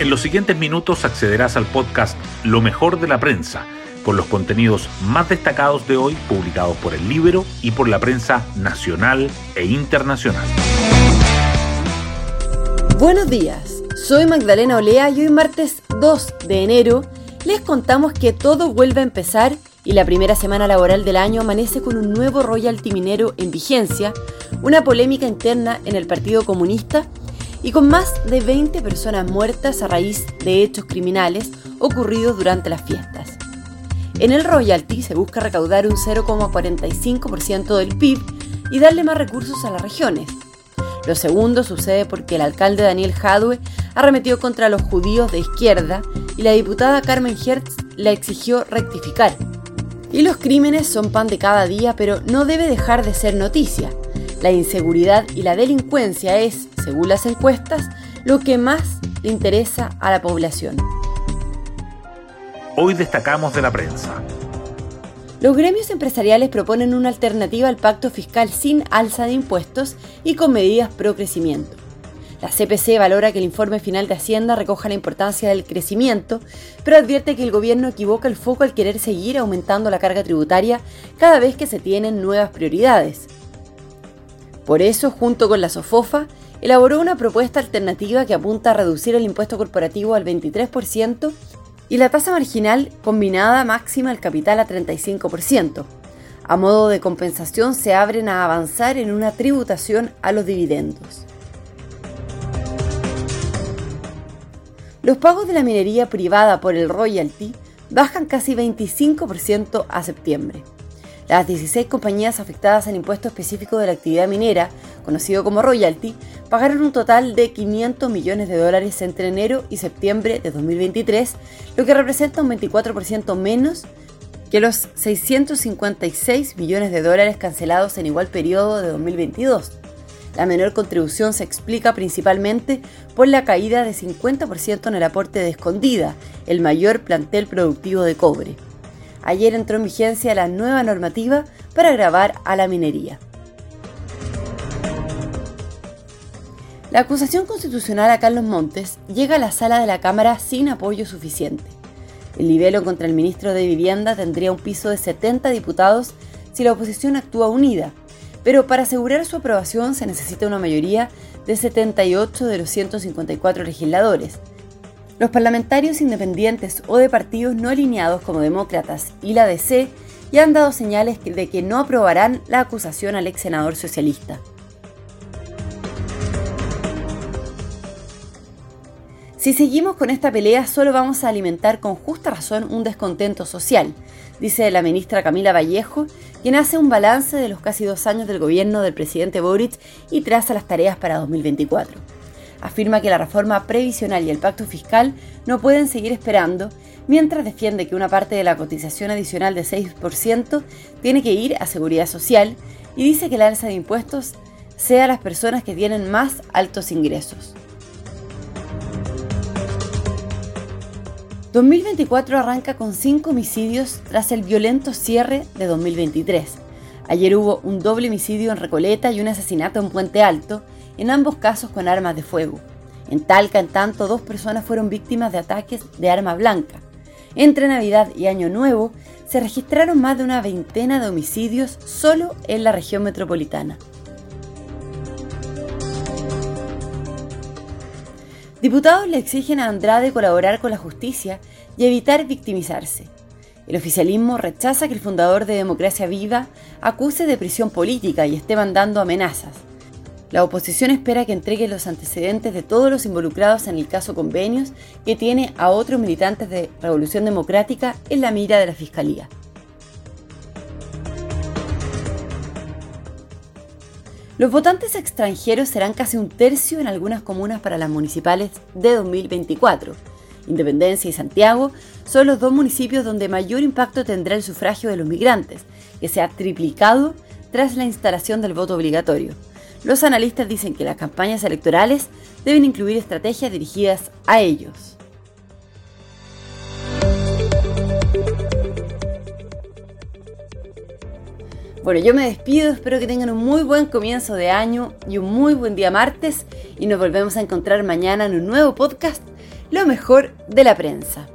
En los siguientes minutos accederás al podcast Lo mejor de la prensa, con los contenidos más destacados de hoy publicados por el libro y por la prensa nacional e internacional. Buenos días, soy Magdalena Olea y hoy martes 2 de enero les contamos que todo vuelve a empezar y la primera semana laboral del año amanece con un nuevo royalty minero en vigencia, una polémica interna en el Partido Comunista y con más de 20 personas muertas a raíz de hechos criminales ocurridos durante las fiestas. En el royalty se busca recaudar un 0,45% del PIB y darle más recursos a las regiones. Lo segundo sucede porque el alcalde Daniel Jadwe arremetió contra los judíos de izquierda y la diputada Carmen Hertz le exigió rectificar. Y los crímenes son pan de cada día, pero no debe dejar de ser noticia. La inseguridad y la delincuencia es, según las encuestas, lo que más le interesa a la población. Hoy destacamos de la prensa. Los gremios empresariales proponen una alternativa al pacto fiscal sin alza de impuestos y con medidas pro crecimiento. La CPC valora que el informe final de Hacienda recoja la importancia del crecimiento, pero advierte que el gobierno equivoca el foco al querer seguir aumentando la carga tributaria cada vez que se tienen nuevas prioridades. Por eso, junto con la SOFOFA, elaboró una propuesta alternativa que apunta a reducir el impuesto corporativo al 23% y la tasa marginal combinada máxima al capital a 35%. A modo de compensación se abren a avanzar en una tributación a los dividendos. Los pagos de la minería privada por el royalty bajan casi 25% a septiembre. Las 16 compañías afectadas al impuesto específico de la actividad minera, conocido como royalty, pagaron un total de 500 millones de dólares entre enero y septiembre de 2023, lo que representa un 24% menos que los 656 millones de dólares cancelados en igual periodo de 2022. La menor contribución se explica principalmente por la caída de 50% en el aporte de Escondida, el mayor plantel productivo de cobre ayer entró en vigencia la nueva normativa para grabar a la minería. La acusación constitucional a Carlos Montes llega a la sala de la Cámara sin apoyo suficiente. El libelo contra el ministro de Vivienda tendría un piso de 70 diputados si la oposición actúa unida, pero para asegurar su aprobación se necesita una mayoría de 78 de los 154 legisladores, los parlamentarios independientes o de partidos no alineados como demócratas y la DC ya han dado señales de que no aprobarán la acusación al ex senador socialista. Si seguimos con esta pelea, solo vamos a alimentar con justa razón un descontento social, dice la ministra Camila Vallejo, quien hace un balance de los casi dos años del gobierno del presidente Boric y traza las tareas para 2024 afirma que la reforma previsional y el pacto fiscal no pueden seguir esperando, mientras defiende que una parte de la cotización adicional de 6% tiene que ir a seguridad social y dice que la alza de impuestos sea a las personas que tienen más altos ingresos. 2024 arranca con 5 homicidios tras el violento cierre de 2023. Ayer hubo un doble homicidio en Recoleta y un asesinato en Puente Alto, en ambos casos con armas de fuego. En Talca, en tanto, dos personas fueron víctimas de ataques de arma blanca. Entre Navidad y Año Nuevo se registraron más de una veintena de homicidios solo en la región metropolitana. Diputados le exigen a Andrade colaborar con la justicia y evitar victimizarse. El oficialismo rechaza que el fundador de Democracia Viva acuse de prisión política y esté mandando amenazas. La oposición espera que entregue los antecedentes de todos los involucrados en el caso Convenios, que tiene a otros militantes de Revolución Democrática en la mira de la Fiscalía. Los votantes extranjeros serán casi un tercio en algunas comunas para las municipales de 2024. Independencia y Santiago son los dos municipios donde mayor impacto tendrá el sufragio de los migrantes, que se ha triplicado tras la instalación del voto obligatorio. Los analistas dicen que las campañas electorales deben incluir estrategias dirigidas a ellos. Bueno, yo me despido, espero que tengan un muy buen comienzo de año y un muy buen día martes y nos volvemos a encontrar mañana en un nuevo podcast lo mejor de la prensa.